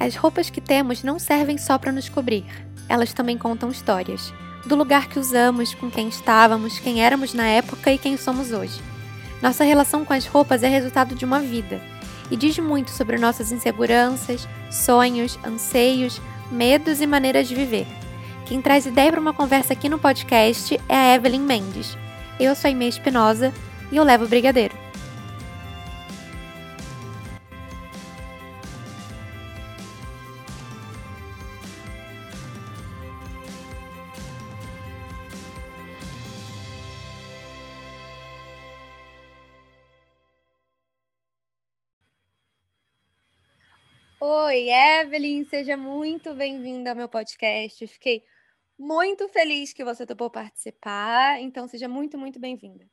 As roupas que temos não servem só para nos cobrir, elas também contam histórias. Do lugar que usamos, com quem estávamos, quem éramos na época e quem somos hoje. Nossa relação com as roupas é resultado de uma vida e diz muito sobre nossas inseguranças, sonhos, anseios, medos e maneiras de viver. Quem traz ideia para uma conversa aqui no podcast é a Evelyn Mendes. Eu sou a Inês Espinosa e eu levo o brigadeiro. Oi, Evelyn, seja muito bem-vinda ao meu podcast. Fiquei muito feliz que você topou participar, então seja muito, muito bem-vinda.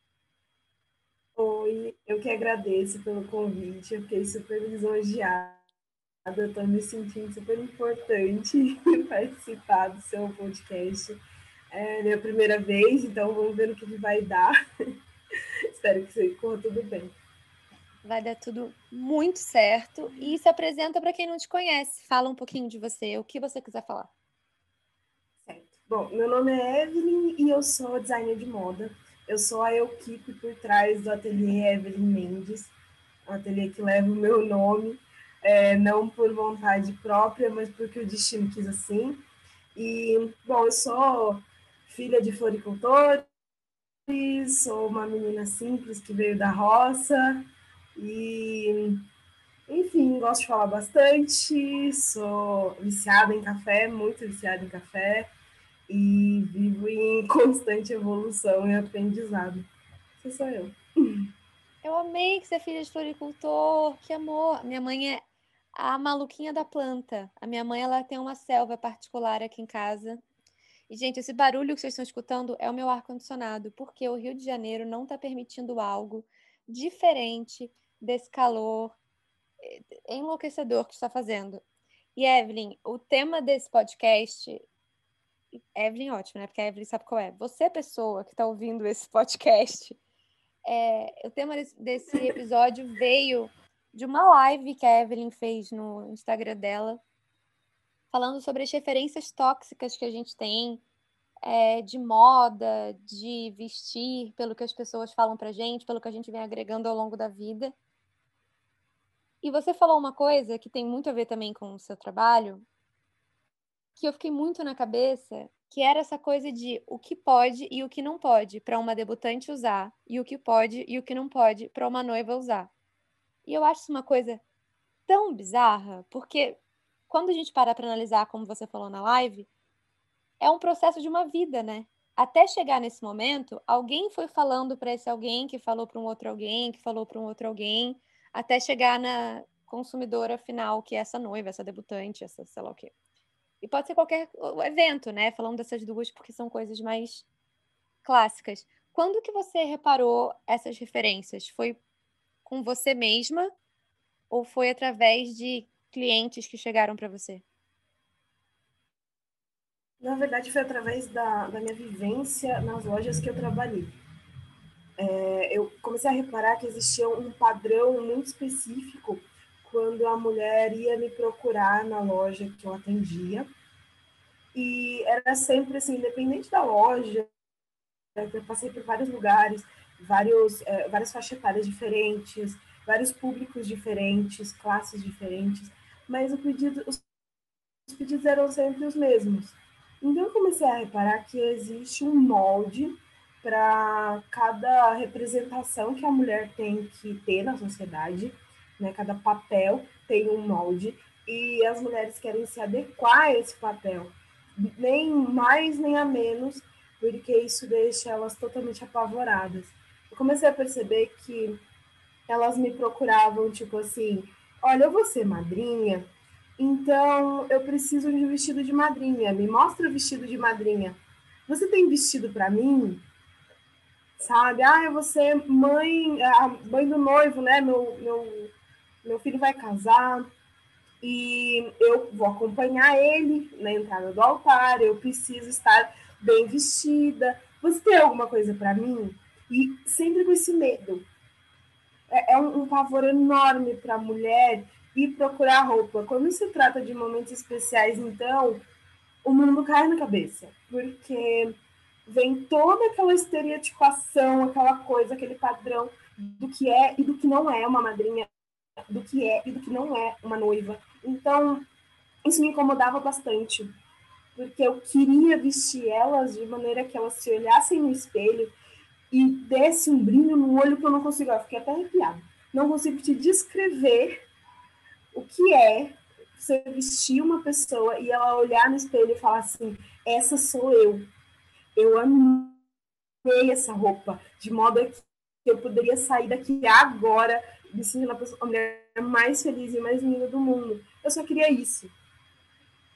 Oi, eu que agradeço pelo convite, eu fiquei super lisonjeada, estou me sentindo super importante participar do seu podcast. É minha primeira vez, então vamos ver o que vai dar. Espero que corra tudo bem vai dar tudo muito certo. E se apresenta para quem não te conhece. Fala um pouquinho de você, o que você quiser falar. Certo. Bom, meu nome é Evelyn e eu sou designer de moda. Eu sou a equipe por trás do ateliê Evelyn Mendes, um ateliê que leva o meu nome, é, não por vontade própria, mas porque o destino quis assim. E, bom, eu sou filha de floricultores, sou uma menina simples que veio da roça, e, enfim, gosto de falar bastante, sou viciada em café, muito viciada em café, e vivo em constante evolução e aprendizado. Esse sou eu. Eu amei que você é filha de floricultor, que amor. Minha mãe é a maluquinha da planta. A minha mãe ela tem uma selva particular aqui em casa. E, gente, esse barulho que vocês estão escutando é o meu ar-condicionado, porque o Rio de Janeiro não está permitindo algo diferente desse calor eh, enlouquecedor que está fazendo. E Evelyn, o tema desse podcast. Evelyn, ótimo, né? Porque a Evelyn sabe qual é. Você, pessoa que está ouvindo esse podcast, é, o tema desse episódio veio de uma live que a Evelyn fez no Instagram dela, falando sobre as referências tóxicas que a gente tem é, de moda, de vestir, pelo que as pessoas falam pra gente, pelo que a gente vem agregando ao longo da vida. E você falou uma coisa que tem muito a ver também com o seu trabalho, que eu fiquei muito na cabeça, que era essa coisa de o que pode e o que não pode para uma debutante usar, e o que pode e o que não pode para uma noiva usar. E eu acho isso uma coisa tão bizarra, porque quando a gente para para analisar, como você falou na live, é um processo de uma vida, né? Até chegar nesse momento, alguém foi falando para esse alguém que falou para um outro alguém, que falou para um outro alguém, até chegar na consumidora final, que é essa noiva, essa debutante, essa sei lá o quê. E pode ser qualquer evento, né? Falando dessas duas, porque são coisas mais clássicas. Quando que você reparou essas referências? Foi com você mesma ou foi através de clientes que chegaram para você? Na verdade, foi através da, da minha vivência nas lojas que eu trabalhei é, eu comecei a reparar que existia um padrão muito específico quando a mulher ia me procurar na loja que eu atendia. E era sempre assim, independente da loja, eu passei por vários lugares, vários, é, várias faixas etárias diferentes, vários públicos diferentes, classes diferentes, mas o pedido, os, os pedidos eram sempre os mesmos. Então eu comecei a reparar que existe um molde para cada representação que a mulher tem que ter na sociedade, né? Cada papel tem um molde e as mulheres querem se adequar a esse papel, nem mais nem a menos, porque isso deixa elas totalmente apavoradas. Eu comecei a perceber que elas me procuravam tipo assim, olha, eu vou ser madrinha, então eu preciso de um vestido de madrinha, me mostra o vestido de madrinha. Você tem vestido para mim? Sabe? Ah, eu vou ser mãe, a mãe do noivo, né? Meu, meu, meu filho vai casar e eu vou acompanhar ele na entrada do altar, eu preciso estar bem vestida. Você tem alguma coisa para mim? E sempre com esse medo. É, é um, um pavor enorme para a mulher ir procurar roupa. Quando se trata de momentos especiais, então, o mundo cai na cabeça, porque vem toda aquela estereotipação, aquela coisa, aquele padrão do que é e do que não é uma madrinha, do que é e do que não é uma noiva. Então, isso me incomodava bastante, porque eu queria vestir elas de maneira que elas se olhassem no espelho e desse um brilho no olho que eu não consigo. Eu fiquei até arrepiada. Não consigo te descrever o que é você vestir uma pessoa e ela olhar no espelho e falar assim: essa sou eu. Eu amei essa roupa, de modo que eu poderia sair daqui agora me sentindo a mulher mais feliz e mais linda do mundo. Eu só queria isso.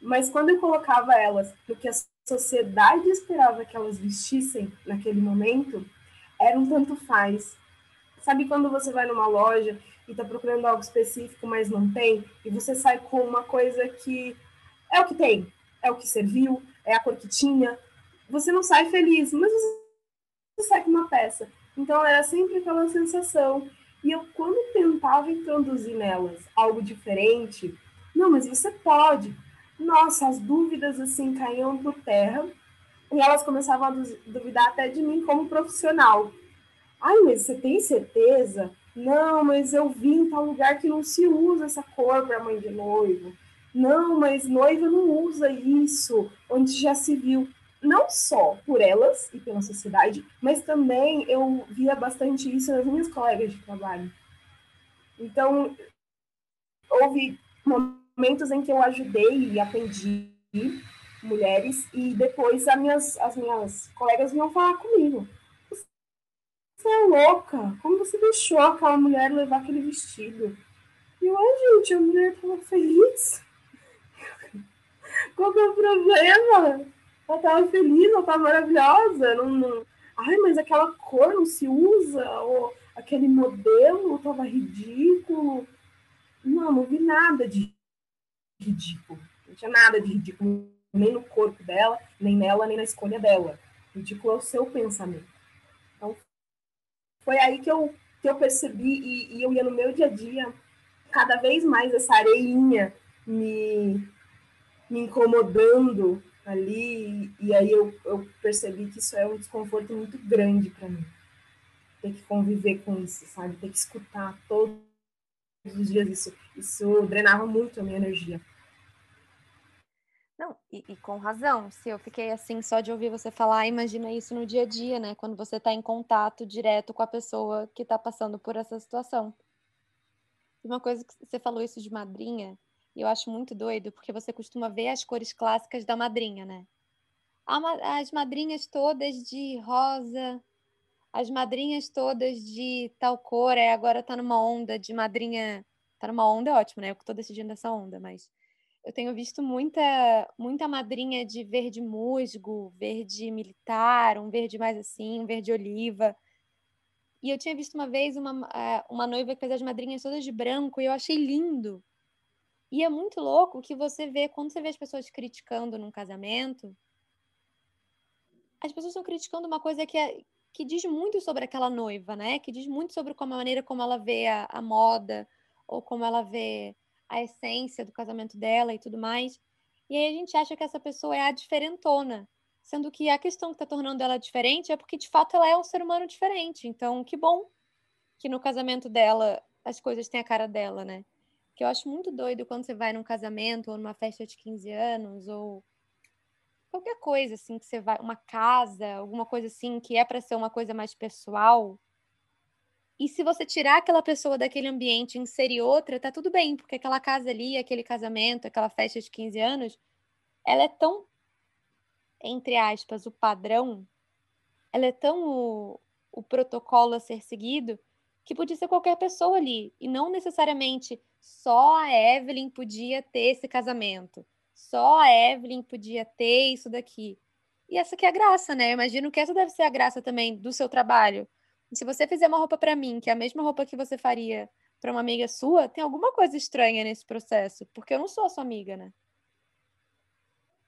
Mas quando eu colocava elas no que a sociedade esperava que elas vestissem naquele momento, era um tanto faz. Sabe quando você vai numa loja e está procurando algo específico, mas não tem, e você sai com uma coisa que é o que tem, é o que serviu, é a cor que tinha, você não sai feliz, mas você sai com uma peça. Então era sempre aquela sensação. E eu, quando tentava introduzir nelas algo diferente, não, mas você pode. Nossa, as dúvidas assim caíam por terra e elas começavam a duvidar até de mim como profissional. Ai, mas você tem certeza? Não, mas eu vi em tal lugar que não se usa essa cor para mãe de noivo. Não, mas noiva não usa isso, onde já se viu. Não só por elas e pela sociedade, mas também eu via bastante isso nas minhas colegas de trabalho. Então, houve momentos em que eu ajudei e atendi mulheres e depois as minhas, as minhas colegas vinham falar comigo. Você é louca? Como você deixou aquela mulher levar aquele vestido? E eu, ai, gente, a mulher tava feliz. Qual que é o problema? Ela tava feliz, ela tava maravilhosa. Não, não... Ai, mas aquela cor não se usa, ou aquele modelo tava ridículo. Não, não vi nada de ridículo. Não tinha nada de ridículo nem no corpo dela, nem nela, nem na escolha dela. Ridículo é o seu pensamento. Então, foi aí que eu, que eu percebi, e, e eu ia no meu dia a dia, cada vez mais essa areinha me, me incomodando ali, e aí eu, eu percebi que isso é um desconforto muito grande para mim. Ter que conviver com isso, sabe? Ter que escutar todos os dias isso. Isso drenava muito a minha energia. Não, e, e, com razão. Se eu fiquei assim só de ouvir você falar, imagina isso no dia a dia, né? Quando você está em contato direto com a pessoa que está passando por essa situação. Uma coisa que você falou isso de madrinha, e eu acho muito doido, porque você costuma ver as cores clássicas da madrinha, né? As madrinhas todas de rosa, as madrinhas todas de tal cor, é, agora tá numa onda de madrinha. Tá numa onda, é ótimo, né? Eu que tô decidindo essa onda, mas eu tenho visto muita, muita madrinha de verde musgo, verde militar, um verde mais assim, um verde oliva. E eu tinha visto uma vez uma, eh, uma noiva que fez as madrinhas todas de branco e eu achei lindo. E é muito louco que você vê, quando você vê as pessoas criticando num casamento, as pessoas estão criticando uma coisa que, é, que diz muito sobre aquela noiva, né? Que diz muito sobre como a maneira como ela vê a, a moda, ou como ela vê a essência do casamento dela e tudo mais. E aí a gente acha que essa pessoa é a diferentona, sendo que a questão que está tornando ela diferente é porque de fato ela é um ser humano diferente. Então, que bom que no casamento dela as coisas têm a cara dela, né? Que eu acho muito doido quando você vai num casamento ou numa festa de 15 anos ou qualquer coisa assim que você vai, uma casa, alguma coisa assim que é para ser uma coisa mais pessoal. E se você tirar aquela pessoa daquele ambiente e inserir outra, tá tudo bem, porque aquela casa ali, aquele casamento, aquela festa de 15 anos, ela é tão, entre aspas, o padrão, ela é tão o, o protocolo a ser seguido, que podia ser qualquer pessoa ali. E não necessariamente só a Evelyn podia ter esse casamento. Só a Evelyn podia ter isso daqui. E essa que é a graça, né? Eu imagino que essa deve ser a graça também do seu trabalho se você fizer uma roupa para mim, que é a mesma roupa que você faria para uma amiga sua, tem alguma coisa estranha nesse processo, porque eu não sou sua amiga, né?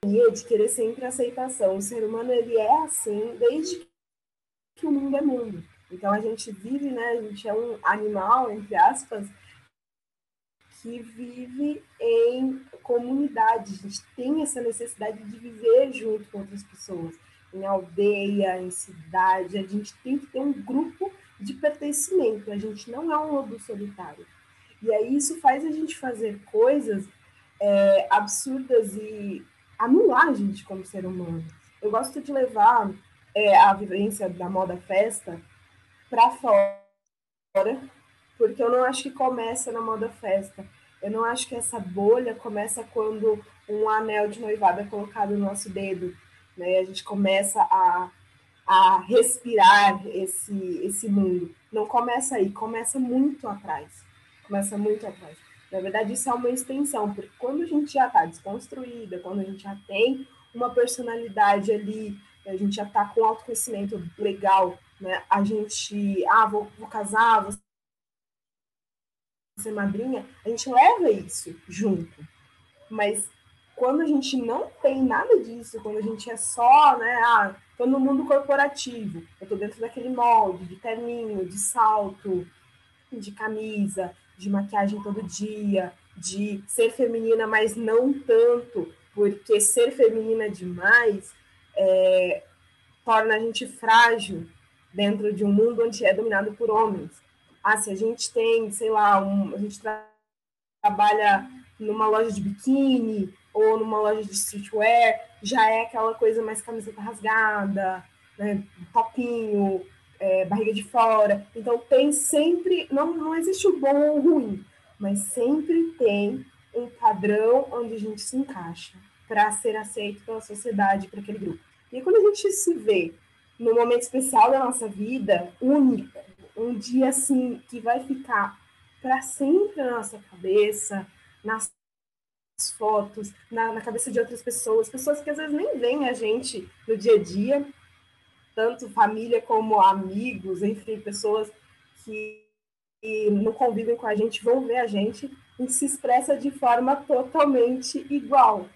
De querer sempre aceitação. O ser humano ele é assim desde que o mundo é mundo. Então a gente vive, né? A gente é um animal, entre aspas, que vive em comunidade, a gente tem essa necessidade de viver junto com outras pessoas, em aldeia, em cidade, a gente tem que ter um grupo de pertencimento, a gente não é um lobo solitário. E aí isso faz a gente fazer coisas é, absurdas e anular a gente como ser humano. Eu gosto de levar é, a vivência da moda festa para fora, porque eu não acho que começa na moda festa. Eu não acho que essa bolha começa quando um anel de noivado é colocado no nosso dedo, né? A gente começa a, a respirar esse, esse mundo. Não começa aí, começa muito atrás. Começa muito atrás. Na verdade, isso é uma extensão, porque quando a gente já está desconstruída, quando a gente já tem uma personalidade ali, a gente já está com autoconhecimento legal, né? A gente, ah, vou, vou casar, vou ser madrinha, a gente leva isso junto. Mas quando a gente não tem nada disso, quando a gente é só, né, ah, tô no mundo corporativo, eu tô dentro daquele molde de terninho, de salto, de camisa, de maquiagem todo dia, de ser feminina, mas não tanto, porque ser feminina demais é, torna a gente frágil dentro de um mundo onde é dominado por homens. Ah, se a gente tem, sei lá, um, a gente tra trabalha numa loja de biquíni ou numa loja de streetwear, já é aquela coisa mais camiseta rasgada, né, topinho, é, barriga de fora. Então tem sempre, não, não existe o bom ou o ruim, mas sempre tem um padrão onde a gente se encaixa para ser aceito pela sociedade, para aquele grupo. E quando a gente se vê no momento especial da nossa vida, único, um dia assim que vai ficar para sempre na nossa cabeça, nas fotos, na, na, cabeça de outras pessoas, pessoas que às vezes nem veem a gente no dia a dia, tanto família como amigos, enfim, pessoas que, que não convivem com a gente vão ver a gente e se expressa de forma totalmente igual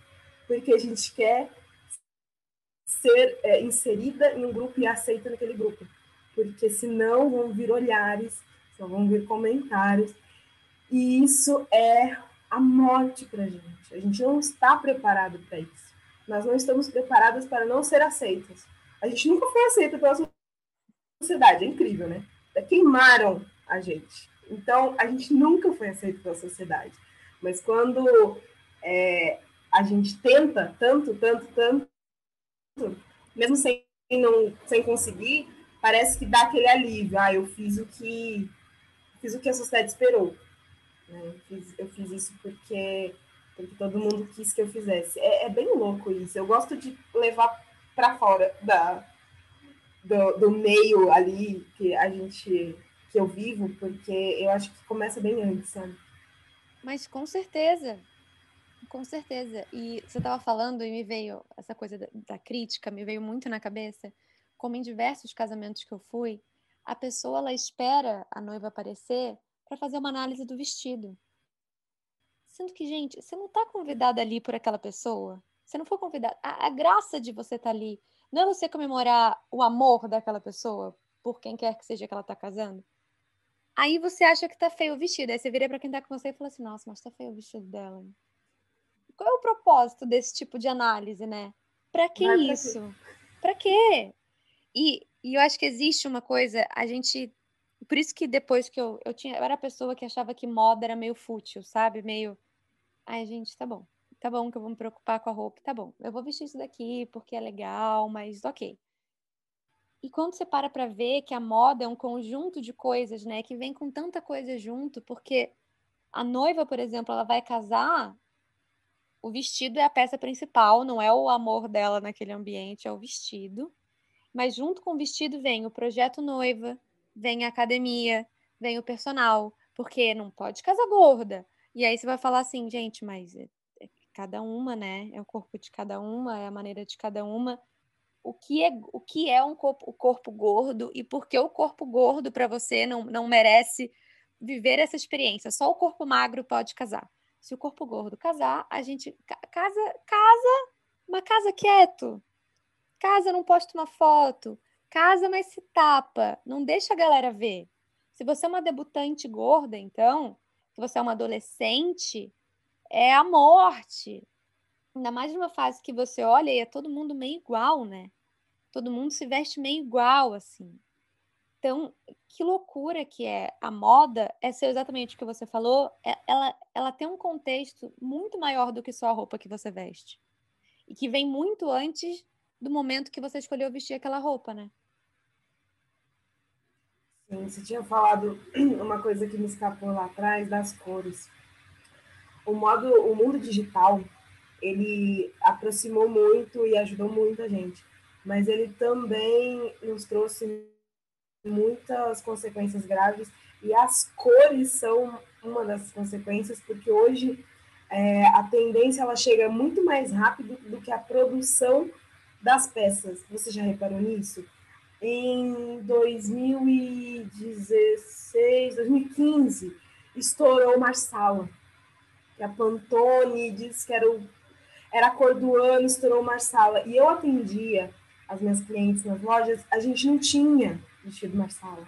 porque a gente quer ser é, inserida em um grupo e aceita naquele grupo. Porque senão vão vir olhares, vão vir comentários. E isso é a morte para a gente. A gente não está preparado para isso. Nós não estamos preparadas para não ser aceitas. A gente nunca foi aceita pela sociedade. É incrível, né? Queimaram a gente. Então, a gente nunca foi aceito pela sociedade. Mas quando é, a gente tenta tanto, tanto, tanto, mesmo sem, não, sem conseguir, parece que dá aquele alívio. Ah, eu fiz o que fiz o que a sociedade esperou. Né? Eu, fiz, eu fiz isso porque, porque todo mundo quis que eu fizesse. É, é bem louco isso. Eu gosto de levar para fora da, do, do meio ali que a gente que eu vivo, porque eu acho que começa bem antes, sabe? Mas com certeza, com certeza. E você estava falando e me veio essa coisa da, da, crítica, me veio muito na cabeça, como em diversos casamentos que eu fui, a pessoa ela espera a noiva aparecer para fazer uma análise do vestido. Sendo que, gente, você não está convidada ali por aquela pessoa. Você não foi convidada. A, a graça de você estar tá ali não é você comemorar o amor daquela pessoa por quem quer que seja que ela está casando. Aí você acha que tá feio o vestido. Aí você vira para quem tá com você e fala assim: Nossa, mas tá feio o vestido dela qual é o propósito desse tipo de análise, né? Para que Vai isso? Para quê? E, e eu acho que existe uma coisa, a gente. Por isso que depois que eu, eu tinha. Eu era a pessoa que achava que moda era meio fútil, sabe? Meio. Ai, gente, tá bom. Tá bom que eu vou me preocupar com a roupa. Tá bom. Eu vou vestir isso daqui porque é legal, mas ok. E quando você para para ver que a moda é um conjunto de coisas, né, que vem com tanta coisa junto, porque a noiva, por exemplo, ela vai casar o vestido é a peça principal, não é o amor dela naquele ambiente, é o vestido. Mas junto com o vestido vem o projeto noiva, vem a academia, vem o personal, porque não pode casar gorda. E aí você vai falar assim, gente, mas é, é cada uma, né? É o corpo de cada uma, é a maneira de cada uma. O que é, o que é um corpo, o corpo gordo e por que o corpo gordo para você não, não merece viver essa experiência? Só o corpo magro pode casar. Se o corpo gordo casar, a gente casa, casa, mas casa quieto. Casa, não posta uma foto. Casa, mas se tapa. Não deixa a galera ver. Se você é uma debutante gorda, então, que você é uma adolescente, é a morte. Ainda mais numa fase que você olha e é todo mundo meio igual, né? Todo mundo se veste meio igual, assim. Então, que loucura que é a moda, é ser exatamente o que você falou, é, ela, ela tem um contexto muito maior do que só a roupa que você veste. E que vem muito antes do momento que você escolheu vestir aquela roupa, né? Sim, você tinha falado uma coisa que me escapou lá atrás das cores. O modo, o mundo digital, ele aproximou muito e ajudou muita gente, mas ele também nos trouxe muitas consequências graves e as cores são uma das consequências, porque hoje é, a tendência ela chega muito mais rápido do que a produção das peças. Você já reparou nisso? Em 2016, 2015, estourou Marsala. Que a Pantone disse que era, o, era a cor do ano, estourou Marsala. E eu atendia as minhas clientes nas lojas, a gente não tinha vestido Marsala.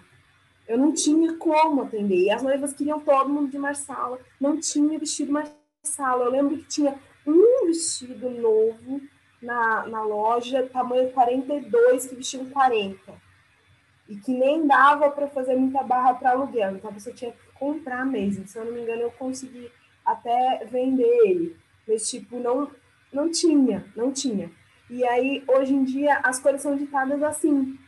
Eu não tinha como atender. E as noivas queriam todo mundo de Marsala. Não tinha vestido Marsala. Eu lembro que tinha um vestido novo na, na loja, tamanho 42, que vestiam 40. E que nem dava para fazer muita barra para aluguel. Então você tinha que comprar mesmo. Se eu não me engano, eu consegui até vender ele. Mas, tipo, não, não tinha, não tinha. E aí, hoje em dia, as cores são ditadas assim.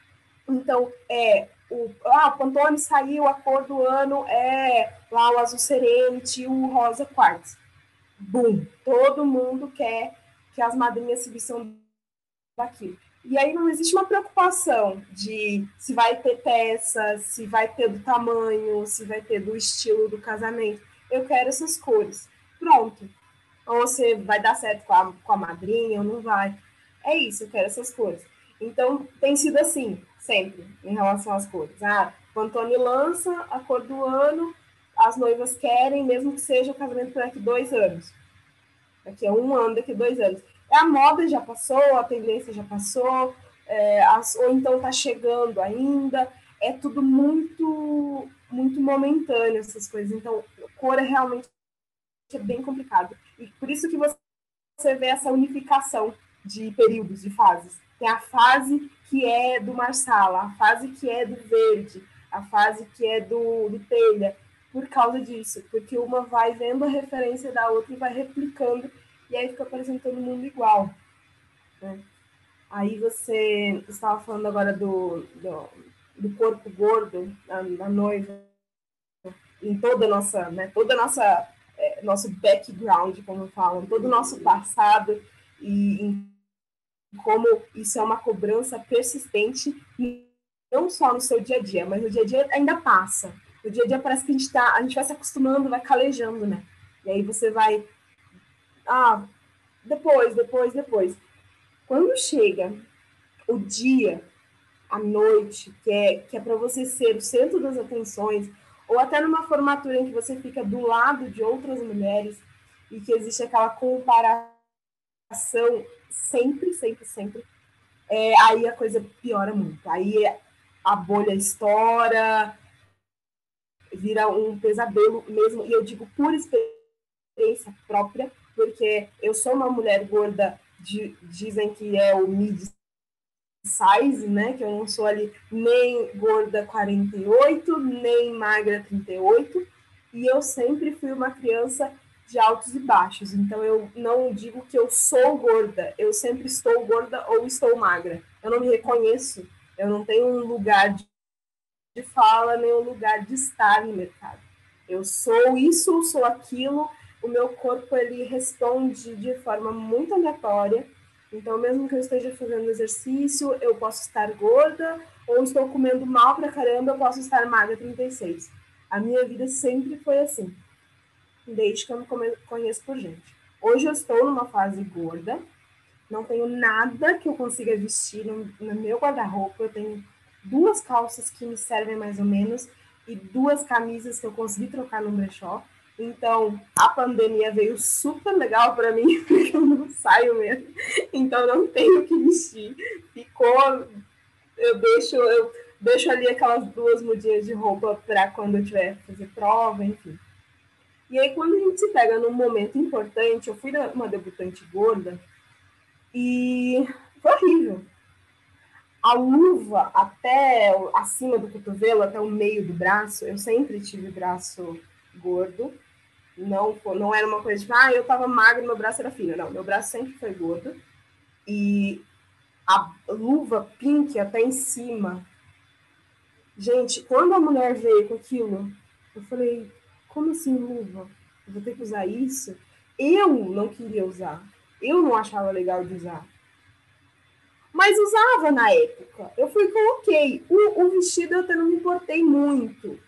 Então, é, o, ah, o Pantone saiu, a cor do ano é lá o azul serente, o rosa quartzo. Bum! Todo mundo quer que as madrinhas se vistam. E aí não existe uma preocupação de se vai ter peça, se vai ter do tamanho, se vai ter do estilo do casamento. Eu quero essas cores. Pronto. Ou você vai dar certo com a, com a madrinha ou não vai. É isso, eu quero essas cores. Então, tem sido assim sempre, em relação às cores. Ah, o Antônio lança a cor do ano, as noivas querem, mesmo que seja o casamento daqui dois anos. Daqui a um ano, daqui a dois anos. A moda já passou, a tendência já passou, é, as, ou então está chegando ainda. É tudo muito, muito momentâneo, essas coisas. Então, cor é realmente é bem complicado. E por isso que você vê essa unificação de períodos, de fases. Tem a fase que é do Marsala, a fase que é do verde, a fase que é do, do telha, por causa disso, porque uma vai vendo a referência da outra e vai replicando, e aí fica parecendo todo mundo igual. Né? Aí você estava falando agora do, do, do corpo gordo da, da, noiva, em toda a nossa, né, toda nossa, é, nosso background, como falam, todo o nosso passado, e em como isso é uma cobrança persistente, não só no seu dia a dia, mas no dia a dia ainda passa. No dia a dia parece que a gente, tá, a gente vai se acostumando, vai calejando, né? E aí você vai. Ah, depois, depois, depois. Quando chega o dia, a noite, que é, que é para você ser o centro das atenções, ou até numa formatura em que você fica do lado de outras mulheres e que existe aquela comparação sempre, sempre, sempre, é, aí a coisa piora muito. Aí a bolha estoura, vira um pesadelo mesmo, e eu digo por experiência própria, porque eu sou uma mulher gorda, de, dizem que é o mid size, né? Que eu não sou ali nem gorda 48, nem magra 38, e eu sempre fui uma criança de altos e baixos. Então eu não digo que eu sou gorda, eu sempre estou gorda ou estou magra. Eu não me reconheço, eu não tenho um lugar de fala nem um lugar de estar no mercado. Eu sou isso, sou aquilo. O meu corpo ele responde de forma muito aleatória. Então, mesmo que eu esteja fazendo exercício, eu posso estar gorda, ou estou comendo mal pra caramba, eu posso estar magra 36. A minha vida sempre foi assim desde que eu me conheço por gente. Hoje eu estou numa fase gorda, não tenho nada que eu consiga vestir no, no meu guarda-roupa. Eu tenho duas calças que me servem mais ou menos e duas camisas que eu consegui trocar no brechó. Então, a pandemia veio super legal para mim, porque eu não saio mesmo. Então, não tenho que vestir. Ficou. Eu deixo, eu deixo ali aquelas duas mudinhas de roupa para quando eu tiver fazer prova, enfim. E aí, quando a gente se pega num momento importante, eu fui uma debutante gorda e foi horrível. A luva até acima do cotovelo, até o meio do braço, eu sempre tive braço gordo. Não, não era uma coisa de, tipo, ah, eu tava magra, meu braço era fino. Não, meu braço sempre foi gordo. E a luva pink até em cima. Gente, quando a mulher veio com aquilo, eu falei, como assim luva? Eu vou ter que usar isso? Eu não queria usar. Eu não achava legal de usar. Mas usava na época. Eu fui e coloquei. O, o vestido eu até não me importei muito.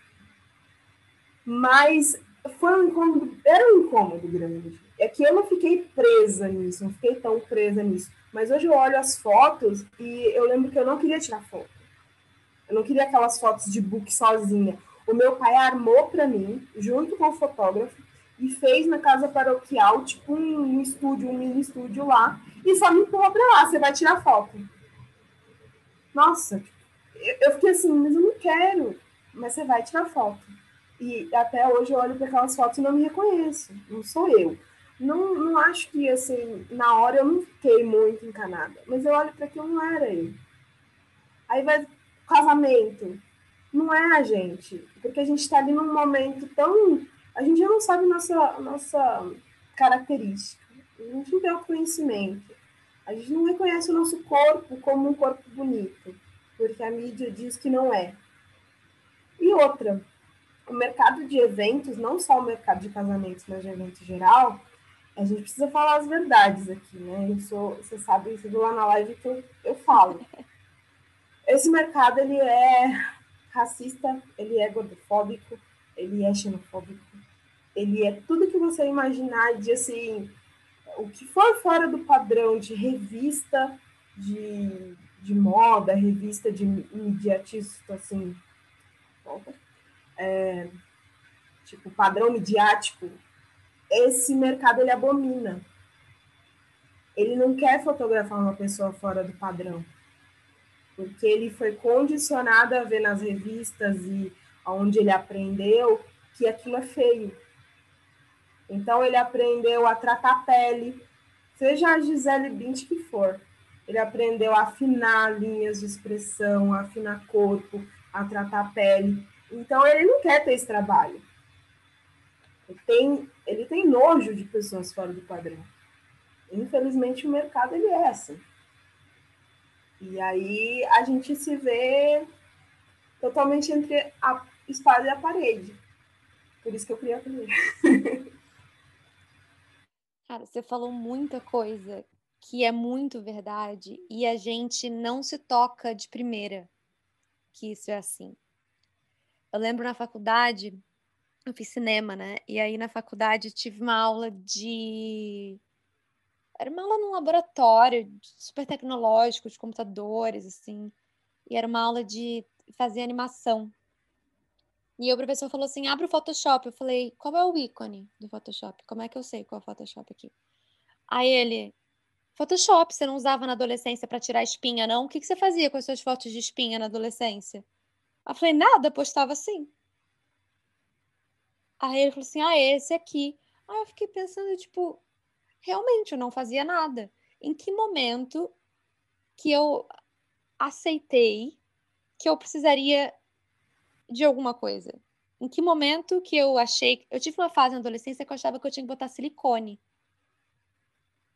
Mas foi um incômodo, era um incômodo grande. É que eu não fiquei presa nisso, não fiquei tão presa nisso. Mas hoje eu olho as fotos e eu lembro que eu não queria tirar foto. Eu não queria aquelas fotos de book sozinha. O meu pai armou para mim, junto com o fotógrafo, e fez na casa paroquial, tipo um, estúdio, um mini estúdio lá, e só me empurrou para lá, você vai tirar foto. Nossa, eu, eu fiquei assim, mas eu não quero, mas você vai tirar foto. E até hoje eu olho para aquelas fotos e não me reconheço, não sou eu. Não, não acho que, assim, na hora eu não fiquei muito encanada, mas eu olho para aquilo, não era eu. Aí vai casamento, não é a gente, porque a gente está ali num momento tão. A gente já não sabe nossa, nossa característica, a gente não tem o conhecimento, a gente não reconhece o nosso corpo como um corpo bonito, porque a mídia diz que não é. E outra, o mercado de eventos, não só o mercado de casamentos, mas de evento geral, a gente precisa falar as verdades aqui, né? Eu sou, você sabe, isso lá na live que eu, eu falo. Esse mercado, ele é racista, ele é gordofóbico, ele é xenofóbico, ele é tudo que você imaginar de, assim, o que for fora do padrão de revista de, de moda, revista de imediatista, assim, é, tipo, padrão midiático, esse mercado ele abomina. Ele não quer fotografar uma pessoa fora do padrão, porque ele foi condicionado a ver nas revistas e onde ele aprendeu que aquilo é feio. Então ele aprendeu a tratar a pele, seja a Gisele Bint que for. Ele aprendeu a afinar linhas de expressão, a afinar corpo, a tratar a pele. Então ele não quer ter esse trabalho. Ele tem, ele tem nojo de pessoas fora do padrão. Infelizmente o mercado ele é assim. E aí a gente se vê totalmente entre a espada e a parede. Por isso que eu queria aprender. Cara, você falou muita coisa que é muito verdade e a gente não se toca de primeira que isso é assim. Eu lembro na faculdade, eu fiz cinema, né? E aí na faculdade tive uma aula de. Era uma aula num laboratório super tecnológico, de computadores, assim. E era uma aula de fazer animação. E o professor falou assim: abre o Photoshop. Eu falei: qual é o ícone do Photoshop? Como é que eu sei qual é o Photoshop aqui? Aí ele: Photoshop, você não usava na adolescência para tirar espinha, não? O que, que você fazia com as suas fotos de espinha na adolescência? Eu falei, nada, postava assim. Aí ele falou assim, ah, esse aqui. Aí eu fiquei pensando, tipo, realmente eu não fazia nada. Em que momento que eu aceitei que eu precisaria de alguma coisa? Em que momento que eu achei. Eu tive uma fase na adolescência que eu achava que eu tinha que botar silicone.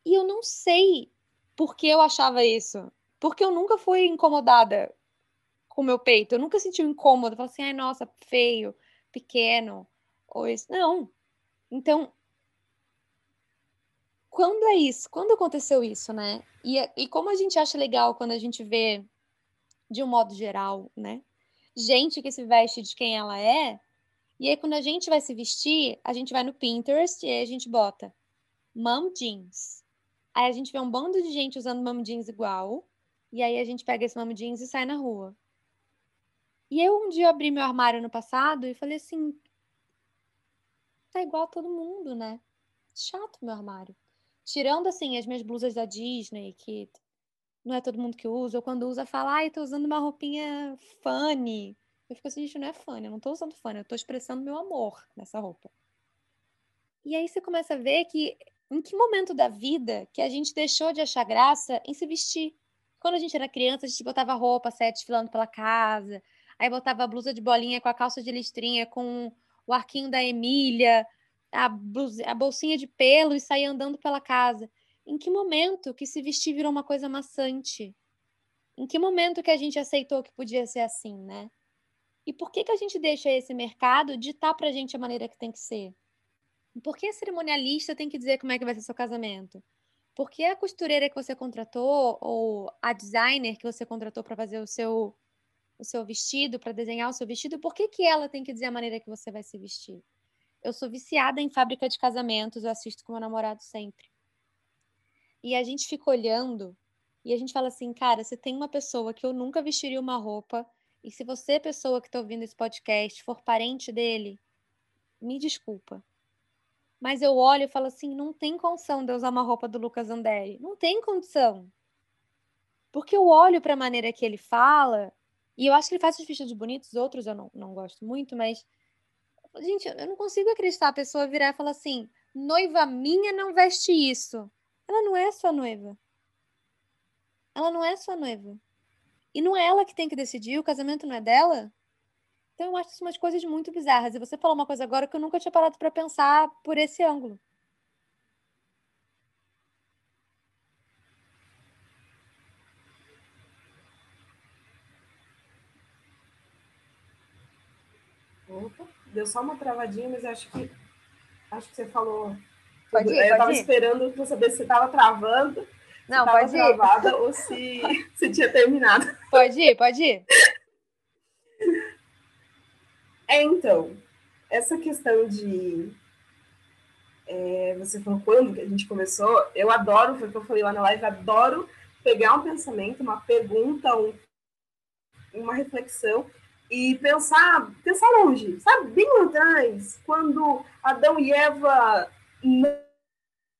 E eu não sei por que eu achava isso. Porque eu nunca fui incomodada com o meu peito. Eu nunca senti um incômodo. Falei assim, ai, nossa, feio, pequeno. Ou isso. Não. Então, quando é isso? Quando aconteceu isso, né? E, e como a gente acha legal quando a gente vê, de um modo geral, né? Gente que se veste de quem ela é. E aí, quando a gente vai se vestir, a gente vai no Pinterest e aí a gente bota mom jeans. Aí a gente vê um bando de gente usando mom jeans igual. E aí a gente pega esse mom jeans e sai na rua. E eu um dia abri meu armário no passado e falei assim: tá igual a todo mundo, né? Chato meu armário. Tirando assim as minhas blusas da Disney, que não é todo mundo que usa, ou quando usa, fala, ai, tô usando uma roupinha funny. Eu fico assim, gente, não é funny, eu não tô usando funny, eu tô expressando meu amor nessa roupa. E aí você começa a ver que em que momento da vida que a gente deixou de achar graça em se vestir? Quando a gente era criança, a gente botava roupa, saia desfilando pela casa, aí botava a blusa de bolinha com a calça de listrinha, com o arquinho da Emília, a, blusa, a bolsinha de pelo e saía andando pela casa. Em que momento que se vestir virou uma coisa maçante? Em que momento que a gente aceitou que podia ser assim, né? E por que, que a gente deixa esse mercado ditar pra gente a maneira que tem que ser? Por que a cerimonialista tem que dizer como é que vai ser seu casamento? Por que a costureira que você contratou ou a designer que você contratou para fazer o seu o seu vestido, para desenhar o seu vestido, por que, que ela tem que dizer a maneira que você vai se vestir? Eu sou viciada em fábrica de casamentos, eu assisto com meu namorado sempre. E a gente fica olhando e a gente fala assim, cara, você tem uma pessoa que eu nunca vestiria uma roupa, e se você, pessoa que está ouvindo esse podcast, for parente dele, me desculpa. Mas eu olho e falo assim: não tem condição de eu usar uma roupa do Lucas Anderi. Não tem condição. Porque eu olho para a maneira que ele fala, e eu acho que ele faz os vestidos bonitos, outros eu não, não gosto muito, mas. Gente, eu não consigo acreditar a pessoa virar e falar assim: noiva minha não veste isso. Ela não é sua noiva. Ela não é sua noiva. E não é ela que tem que decidir, o casamento não é dela. Então eu acho isso umas coisas muito bizarras. E você falou uma coisa agora que eu nunca tinha parado para pensar por esse ângulo. Deu só uma travadinha, mas acho que acho que você falou. Pode ir, eu estava esperando para saber se você estava travando. Não, se pode ir. travada ou se, se tinha terminado. Pode ir, pode ir. É, então, essa questão de. É, você falou quando que a gente começou, eu adoro, foi o que eu falei lá na live, adoro pegar um pensamento, uma pergunta, um, uma reflexão e pensar, pensar longe, sabe? Bem atrás, quando Adão e Eva não,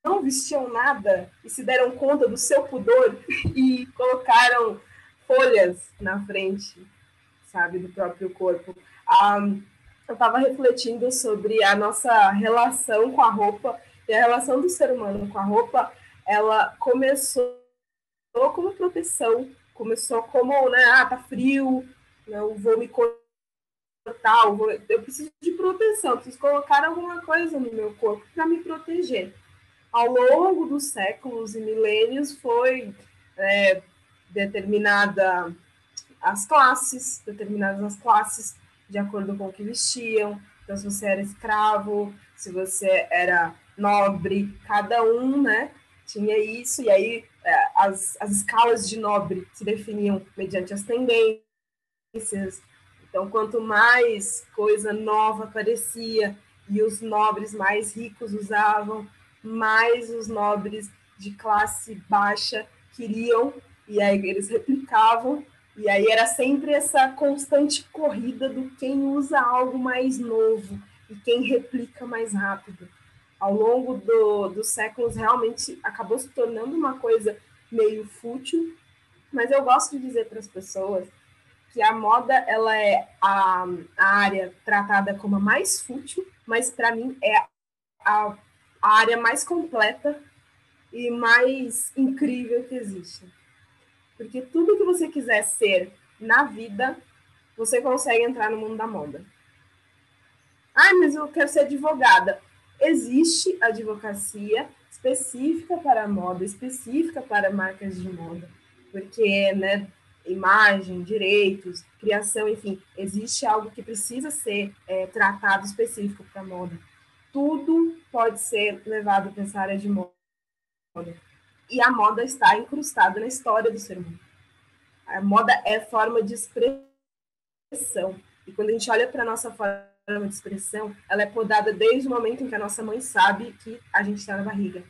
não vestiam nada e se deram conta do seu pudor e colocaram folhas na frente, sabe, do próprio corpo. Eu estava refletindo sobre a nossa relação com a roupa e a relação do ser humano com a roupa. Ela começou como proteção, começou como, né, ah, tá frio, né, eu vou me cortar, eu, vou, eu preciso de proteção, preciso colocar alguma coisa no meu corpo para me proteger. Ao longo dos séculos e milênios foi é, determinada as classes, determinadas as classes de acordo com o que vestiam. Então, se você era escravo, se você era nobre, cada um, né, tinha isso. E aí é, as, as escalas de nobre se definiam mediante as tendências. Então, quanto mais coisa nova aparecia e os nobres mais ricos usavam, mais os nobres de classe baixa queriam, e aí eles replicavam e aí era sempre essa constante corrida do quem usa algo mais novo e quem replica mais rápido. Ao longo do, dos séculos, realmente acabou se tornando uma coisa meio fútil, mas eu gosto de dizer para as pessoas que a moda ela é a, a área tratada como a mais fútil, mas para mim é a, a área mais completa e mais incrível que existe. Porque tudo que você quiser ser na vida, você consegue entrar no mundo da moda. Ah, mas eu quero ser advogada. Existe advocacia específica para moda, específica para marcas de moda. Porque, né, imagem, direitos, criação, enfim, existe algo que precisa ser é, tratado específico para moda. Tudo pode ser levado para essa área de moda e a moda está incrustada na história do ser humano. A moda é forma de expressão. E quando a gente olha para a nossa forma de expressão, ela é podada desde o momento em que a nossa mãe sabe que a gente está na barriga.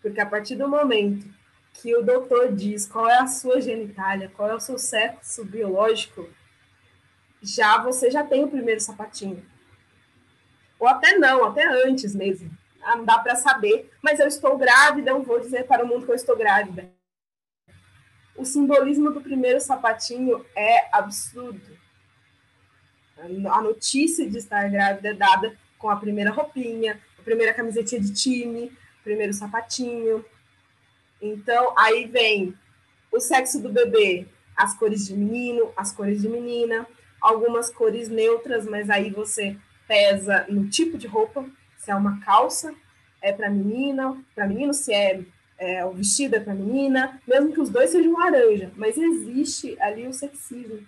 Porque a partir do momento que o doutor diz qual é a sua genitália, qual é o seu sexo biológico, já você já tem o primeiro sapatinho. Ou até não, até antes mesmo ah, não dá para saber, mas eu estou grávida, eu vou dizer para o mundo que eu estou grávida. O simbolismo do primeiro sapatinho é absurdo. A notícia de estar grávida é dada com a primeira roupinha, a primeira camisetinha de time, o primeiro sapatinho. Então, aí vem o sexo do bebê, as cores de menino, as cores de menina, algumas cores neutras, mas aí você pesa no tipo de roupa, se é uma calça, é para menina, para menino, se é, é, o vestido é para menina, mesmo que os dois sejam laranja, mas existe ali o sexismo.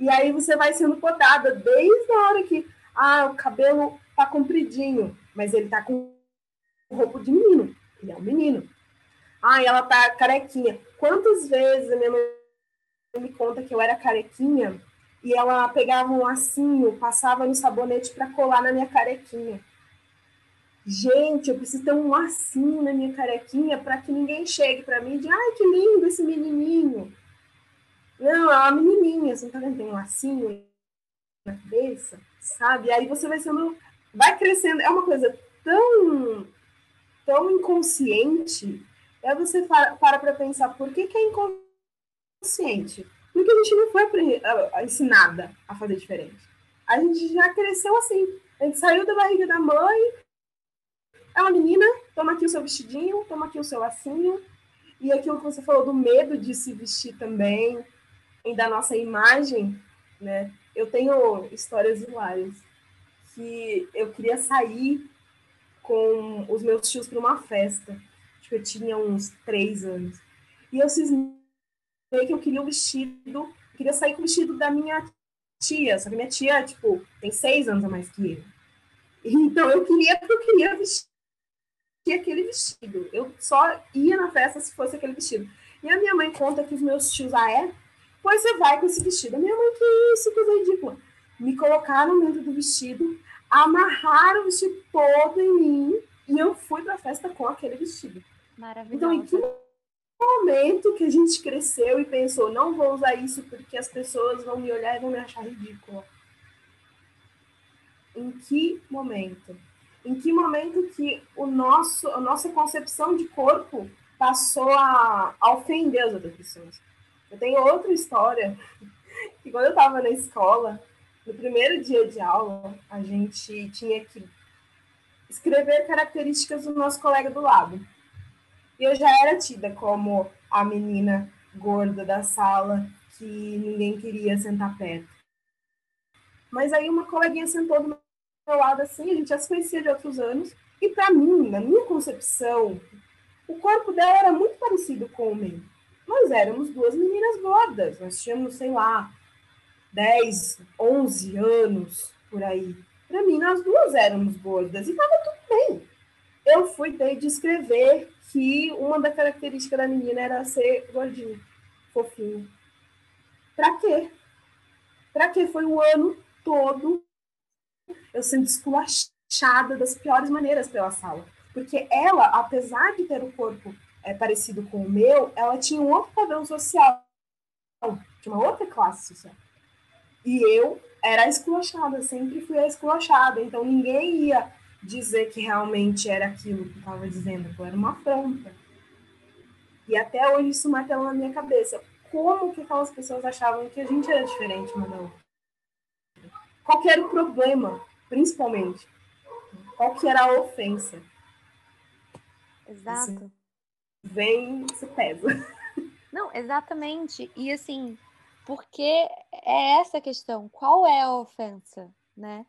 E aí você vai sendo podada desde a hora que ah, o cabelo tá compridinho, mas ele tá com roupa de menino, ele é um menino. Ah, ela tá carequinha. Quantas vezes a minha mãe me conta que eu era carequinha e ela pegava um lacinho, passava no sabonete para colar na minha carequinha. Gente, eu preciso ter um lacinho na minha carequinha para que ninguém chegue para mim e diga, ai, que lindo esse menininho. Não, é uma menininha, você não tá vendo? Tem um lacinho na cabeça, sabe? Aí você vai sendo, vai crescendo. É uma coisa tão, tão inconsciente. Aí você para para pensar, por que, que é inconsciente? Porque a gente não foi ensinada a fazer diferente. A gente já cresceu assim. A gente saiu da barriga da mãe, é uma menina, toma aqui o seu vestidinho, toma aqui o seu lacinho. E aquilo que você falou do medo de se vestir também, e da nossa imagem, né? Eu tenho histórias hilárias que eu queria sair com os meus tios para uma festa. Acho que eu tinha uns três anos. E eu cismei que eu queria o vestido, queria sair com o vestido da minha tia, só que minha tia, tipo, tem seis anos a mais que eu. Então eu queria, eu queria vestir aquele vestido. Eu só ia na festa se fosse aquele vestido. E a minha mãe conta que os meus tios, ah, é? Pois você vai com esse vestido. A minha mãe, que isso, coisa ridícula. Me colocaram dentro do vestido, amarraram o vestido todo em mim e eu fui para a festa com aquele vestido. Maravilhoso. Então, em que momento que a gente cresceu e pensou, não vou usar isso porque as pessoas vão me olhar e vão me achar ridícula? Em que momento? em que momento que o nosso, a nossa concepção de corpo passou a, a ofender as outras pessoas. Eu tenho outra história, que quando eu estava na escola, no primeiro dia de aula, a gente tinha que escrever características do nosso colega do lado. E eu já era tida como a menina gorda da sala que ninguém queria sentar perto. Mas aí uma coleguinha sentou do meu lado assim, a gente já se conhecia de outros anos. E para mim, na minha concepção, o corpo dela era muito parecido com o meu. Nós éramos duas meninas gordas, nós tínhamos, sei lá, 10, 11 anos por aí. Para mim, nós duas éramos gordas e estava tudo bem. Eu fui de escrever que uma das características da menina era ser gordinha, fofinha. Para quê? Para quê? Foi o ano todo eu sendo esculachada das piores maneiras pela sala. Porque ela, apesar de ter o corpo é, parecido com o meu, ela tinha um outro padrão social, tinha uma outra classe social. E eu era esculachada, sempre fui a esculachada. Então ninguém ia dizer que realmente era aquilo que estava dizendo, que era uma afronta. E até hoje isso martela na minha cabeça. Como que aquelas pessoas achavam que a gente era diferente uma da outra? qual que era o problema, principalmente? Qual que era a ofensa? Exato. Isso vem, se pesa. Não, exatamente. E assim, porque é essa a questão. Qual é a ofensa, né?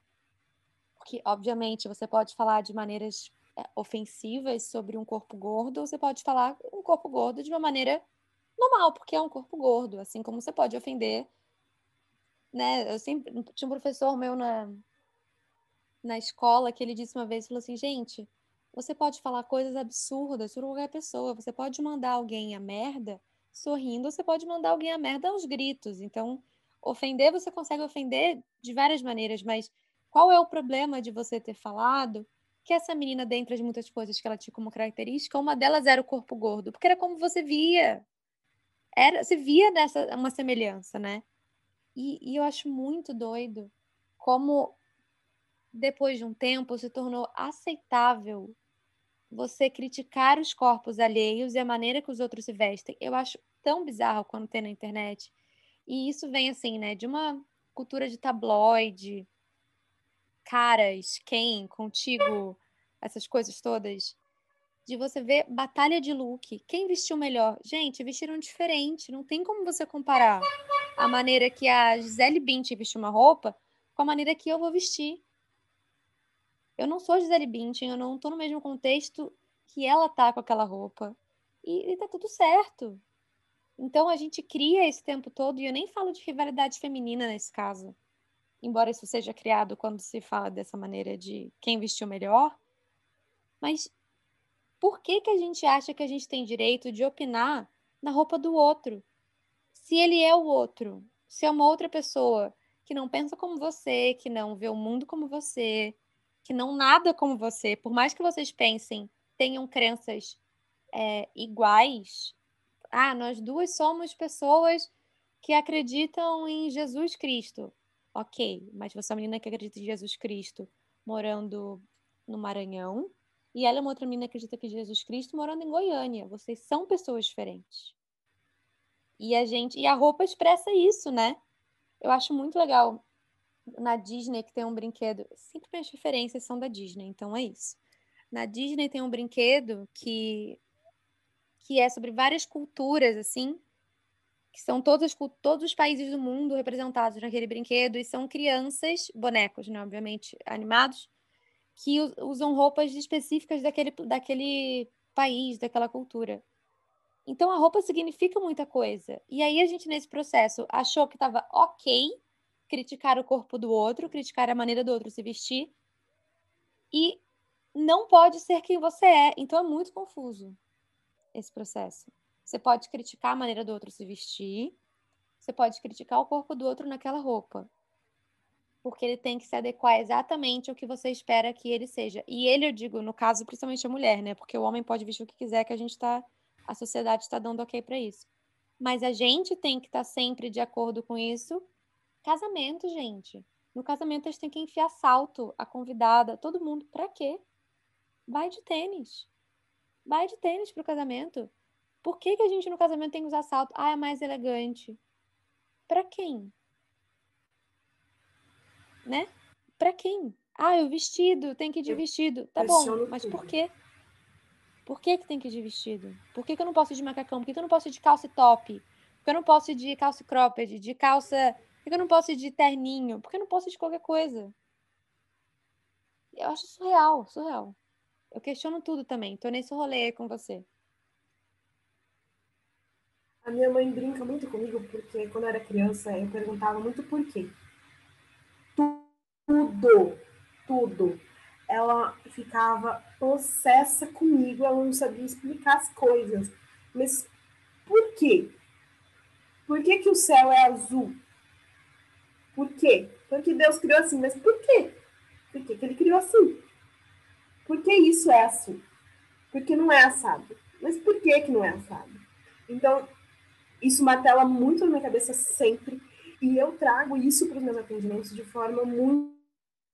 Porque, obviamente, você pode falar de maneiras é, ofensivas sobre um corpo gordo, ou você pode falar um corpo gordo de uma maneira normal, porque é um corpo gordo, assim como você pode ofender né? Eu sempre tinha um professor meu na na escola que ele disse uma vez, falou assim, gente, você pode falar coisas absurdas sobre qualquer pessoa, você pode mandar alguém a merda sorrindo, você pode mandar alguém a merda aos gritos. Então, ofender você consegue ofender de várias maneiras, mas qual é o problema de você ter falado que essa menina, dentre as muitas coisas que ela tinha como característica, uma delas era o corpo gordo, porque era como você via. Era, você via nessa uma semelhança, né? E, e eu acho muito doido como depois de um tempo se tornou aceitável você criticar os corpos alheios e a maneira que os outros se vestem. Eu acho tão bizarro quando tem na internet. E isso vem assim, né, de uma cultura de tabloide, caras, quem, contigo, essas coisas todas, de você ver batalha de look. Quem vestiu melhor? Gente, vestiram diferente. Não tem como você comparar a maneira que a Gisele Bündchen vestiu uma roupa com a maneira que eu vou vestir. Eu não sou Gisele Bündchen, eu não tô no mesmo contexto que ela tá com aquela roupa. E, e tá tudo certo. Então a gente cria esse tempo todo, e eu nem falo de rivalidade feminina nesse caso. Embora isso seja criado quando se fala dessa maneira de quem vestiu melhor. Mas por que, que a gente acha que a gente tem direito de opinar na roupa do outro? Se ele é o outro, se é uma outra pessoa que não pensa como você, que não vê o mundo como você, que não nada como você, por mais que vocês pensem, tenham crenças é, iguais. Ah, nós duas somos pessoas que acreditam em Jesus Cristo. Ok, mas você é uma menina que acredita em Jesus Cristo morando no Maranhão, e ela é uma outra menina que acredita que Jesus Cristo morando em Goiânia. Vocês são pessoas diferentes. E a gente, e a roupa expressa isso, né? Eu acho muito legal na Disney que tem um brinquedo. Sempre minhas referências são da Disney, então é isso. Na Disney tem um brinquedo que que é sobre várias culturas assim, que são todos, todos os países do mundo representados naquele brinquedo e são crianças, bonecos, né, obviamente, animados, que usam roupas específicas daquele, daquele país, daquela cultura. Então a roupa significa muita coisa. E aí a gente, nesse processo, achou que estava ok criticar o corpo do outro, criticar a maneira do outro se vestir. E não pode ser quem você é. Então é muito confuso esse processo. Você pode criticar a maneira do outro se vestir, você pode criticar o corpo do outro naquela roupa porque ele tem que se adequar exatamente ao que você espera que ele seja. E ele, eu digo, no caso, principalmente a mulher, né? Porque o homem pode vestir o que quiser, que a gente tá. A sociedade está dando ok para isso. Mas a gente tem que estar tá sempre de acordo com isso. Casamento, gente. No casamento, gente tem que enfiar salto, a convidada, todo mundo. Pra quê? Vai de tênis. Vai de tênis pro casamento. Por que, que a gente no casamento tem que usar salto? Ah, é mais elegante. Para quem? né? Para quem? Ah, o vestido, tem que ir de vestido. Tá bom, mas por quê? Por que, que tem que ir de vestido? Por que, que eu não posso ir de macacão? Por que, que eu não posso ir de calça top? Por que eu não posso ir de calça cropped, de calça... Por que, que eu não posso ir de terninho? Por que eu não posso ir de qualquer coisa? Eu acho surreal, surreal. Eu questiono tudo também. Tô nesse rolê com você. A minha mãe brinca muito comigo porque quando eu era criança eu perguntava muito por quê tudo, tudo. Ela ficava possessa comigo, ela não sabia explicar as coisas. Mas por quê? Por que, que o céu é azul? Por quê? Porque Deus criou assim, mas por quê? Por que, que ele criou assim? Por que isso é assim? Porque não é assado. Mas por que, que não é assado? Então, isso martela muito na minha cabeça sempre. E eu trago isso para os meus atendimentos de forma muito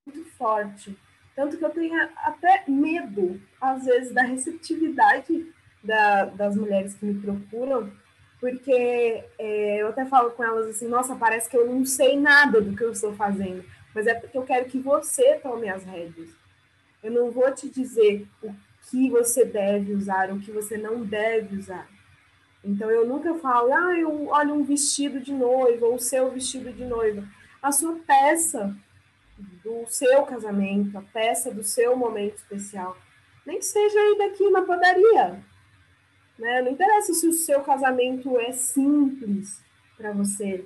muito forte. Tanto que eu tenho até medo, às vezes, da receptividade da, das mulheres que me procuram, porque é, eu até falo com elas assim: nossa, parece que eu não sei nada do que eu estou fazendo, mas é porque eu quero que você tome as rédeas. Eu não vou te dizer o que você deve usar, o que você não deve usar. Então eu nunca falo, ah, eu olho um vestido de noiva, ou o seu vestido de noiva. A sua peça do seu casamento, a peça do seu momento especial. Nem que seja aí daqui na padaria. Né? Não interessa se o seu casamento é simples para você.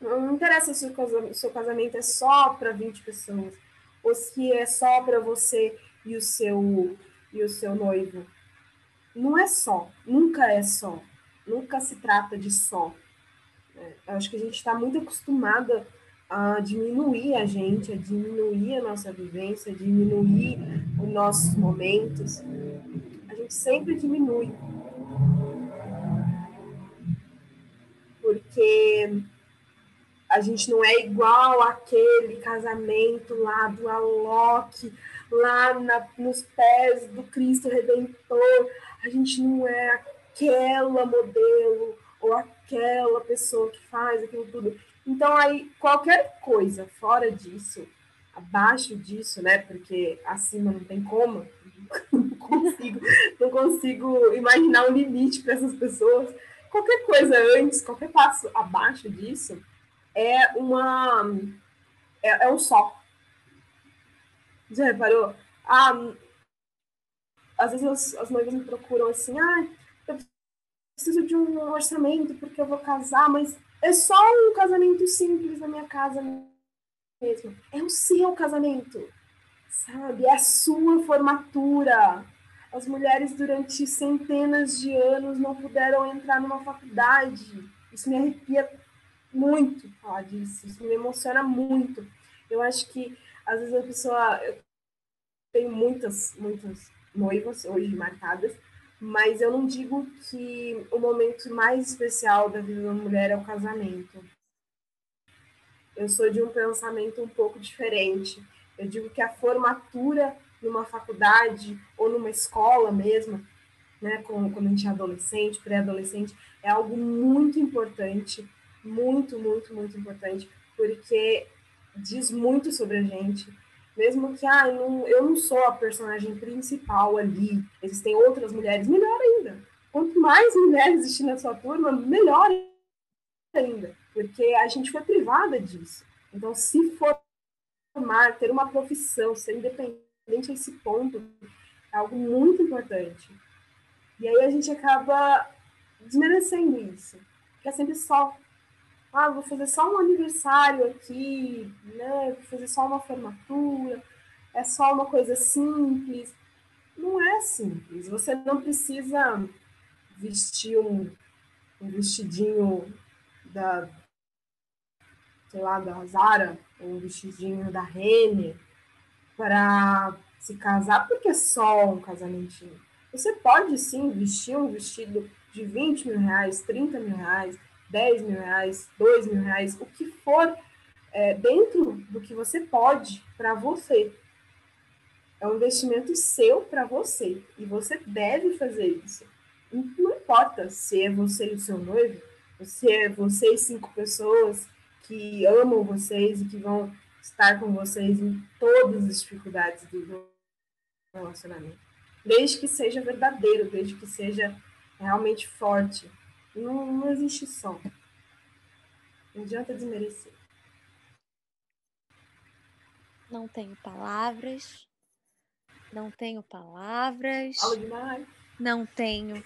Não interessa se o seu casamento é só para 20 pessoas. Ou se é só para você e o seu e o seu noivo. Não é só, nunca é só. Nunca se trata de só. É, eu acho que a gente está muito acostumada a diminuir a gente, a diminuir a nossa vivência, a diminuir os nossos momentos. A gente sempre diminui. Porque a gente não é igual aquele casamento lá do Alok, lá na, nos pés do Cristo Redentor. A gente não é aquela modelo ou aquela pessoa que faz aquilo tudo. Então, aí, qualquer coisa fora disso, abaixo disso, né? Porque acima não tem como, não consigo, não consigo imaginar um limite para essas pessoas. Qualquer coisa antes, qualquer passo abaixo disso é uma é, é um só. Já reparou? Ah, às vezes as, as noivas me procuram assim, ah, preciso de um orçamento porque eu vou casar, mas é só um casamento simples na minha casa mesmo. É o seu casamento, sabe? É a sua formatura. As mulheres durante centenas de anos não puderam entrar numa faculdade. Isso me arrepia muito falar disso. Isso me emociona muito. Eu acho que às vezes a pessoa eu tenho muitas, muitas noivas hoje marcadas, mas eu não digo que o momento mais especial da vida da mulher é o casamento. Eu sou de um pensamento um pouco diferente. Eu digo que a formatura numa faculdade ou numa escola mesmo, né, quando a gente é adolescente, pré-adolescente, é algo muito importante, muito, muito, muito importante, porque diz muito sobre a gente. Mesmo que ah, não, eu não sou a personagem principal ali, existem outras mulheres, melhor ainda. Quanto mais mulheres existir na sua turma, melhor ainda porque a gente foi privada disso. Então, se formar, ter uma profissão, ser independente a esse ponto, é algo muito importante. E aí a gente acaba desmerecendo isso, que é sempre só, ah, vou fazer só um aniversário aqui, né? Vou fazer só uma formatura, é só uma coisa simples. Não é simples. Você não precisa vestir um, um vestidinho da, sei lá, da Zara, um vestidinho da Renner, para se casar, porque é só um casamentinho. Você pode sim vestir um vestido de 20 mil reais, 30 mil reais, 10 mil reais, 2 mil reais, o que for é, dentro do que você pode para você. É um investimento seu para você e você deve fazer isso. Não importa se é você e o seu noivo, se é você e cinco pessoas, que amam vocês e que vão estar com vocês em todas as dificuldades do relacionamento. Desde que seja verdadeiro, desde que seja realmente forte. Não, não existe som. Não adianta desmerecer. Não tenho palavras. Não tenho palavras. Fala demais. Não tenho.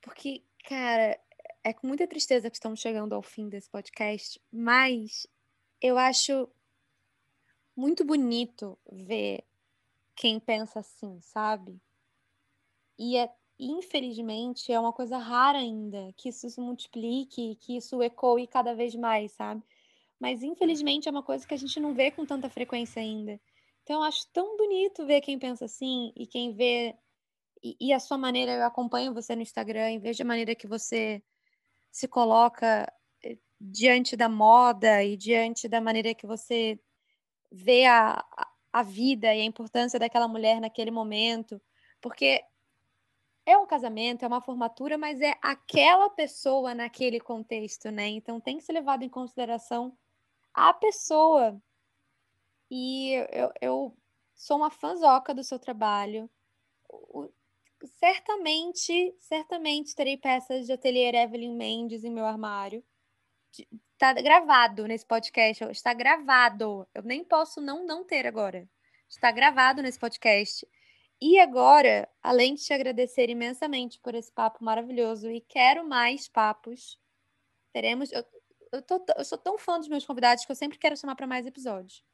Porque, cara, é com muita tristeza que estamos chegando ao fim desse podcast, mas eu acho muito bonito ver quem pensa assim, sabe? E é, infelizmente é uma coisa rara ainda que isso se multiplique, que isso ecoe cada vez mais, sabe? Mas infelizmente é uma coisa que a gente não vê com tanta frequência ainda. Então eu acho tão bonito ver quem pensa assim e quem vê e, e a sua maneira, eu acompanho você no Instagram e vejo a maneira que você se coloca eh, diante da moda e diante da maneira que você vê a, a vida e a importância daquela mulher naquele momento, porque é um casamento, é uma formatura, mas é aquela pessoa naquele contexto, né? Então tem que ser levado em consideração a pessoa. E eu, eu sou uma fãzoca do seu trabalho certamente, certamente terei peças de ateliê Evelyn Mendes em meu armário. Está gravado nesse podcast, está gravado. Eu nem posso não não ter agora. Está gravado nesse podcast. E agora, além de te agradecer imensamente por esse papo maravilhoso e quero mais papos, teremos. Eu, eu, tô, eu sou tão fã dos meus convidados que eu sempre quero chamar para mais episódios.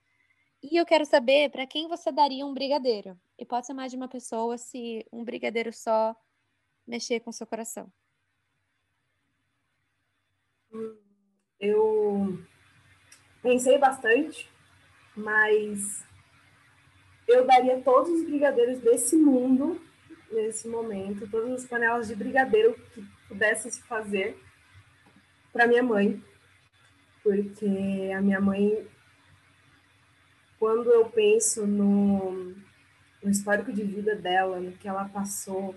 E eu quero saber para quem você daria um brigadeiro. E pode ser mais de uma pessoa se um brigadeiro só mexer com seu coração. Eu pensei bastante, mas eu daria todos os brigadeiros desse mundo nesse momento, todas as panelas de brigadeiro que pudessem se fazer para minha mãe, porque a minha mãe quando eu penso no, no histórico de vida dela, no que ela passou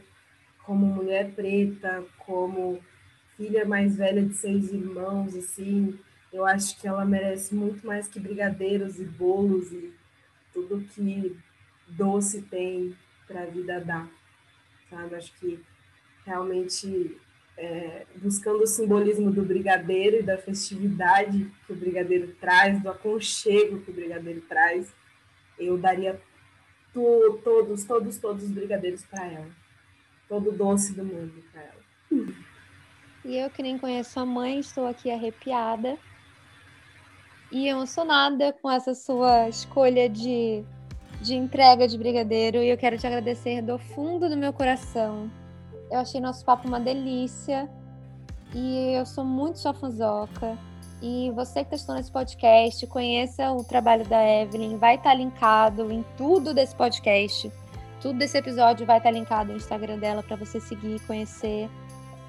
como mulher preta, como filha mais velha de seis irmãos, assim, eu acho que ela merece muito mais que brigadeiros e bolos e tudo que doce tem para a vida dar, sabe? Acho que realmente é, buscando o simbolismo do brigadeiro e da festividade que o brigadeiro traz, do aconchego que o brigadeiro traz, eu daria tu, todos, todos, todos os brigadeiros para ela. Todo o doce do mundo para ela. E eu que nem conheço a mãe, estou aqui arrepiada e emocionada com essa sua escolha de, de entrega de brigadeiro. E eu quero te agradecer do fundo do meu coração. Eu achei nosso papo uma delícia. E eu sou muito sua fanzoca. E você que está assistindo esse podcast, conheça o trabalho da Evelyn. Vai estar tá linkado em tudo desse podcast. Tudo desse episódio vai estar tá linkado no Instagram dela para você seguir, conhecer.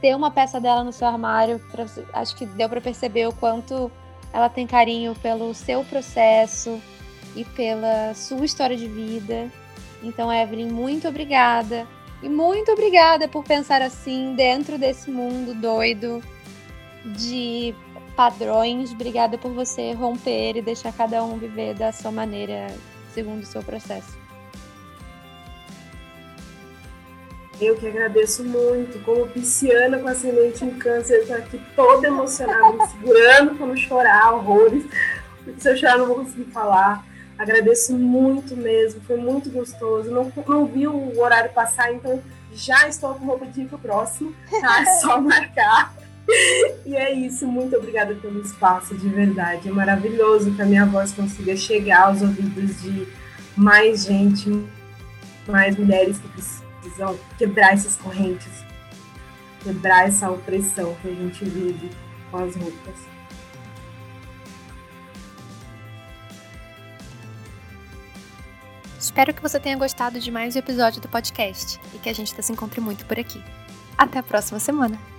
Ter uma peça dela no seu armário. Pra, acho que deu para perceber o quanto ela tem carinho pelo seu processo e pela sua história de vida. Então, Evelyn, muito obrigada. E muito obrigada por pensar assim dentro desse mundo doido de padrões. Obrigada por você romper e deixar cada um viver da sua maneira, segundo o seu processo. Eu que agradeço muito, como pisciana com ascendente em câncer, eu tô aqui toda emocionada, me segurando para não chorar, horrores, porque se eu chorar não vou conseguir falar. Agradeço muito mesmo, foi muito gostoso. Não, não vi o horário passar, então já estou com roupa de ir pro próximo, tá? É só marcar. E é isso, muito obrigada pelo espaço, de verdade. É maravilhoso que a minha voz consiga chegar aos ouvidos de mais gente, mais mulheres que precisam quebrar essas correntes, quebrar essa opressão que a gente vive com as roupas. Espero que você tenha gostado de mais um episódio do podcast e que a gente se encontre muito por aqui. Até a próxima semana!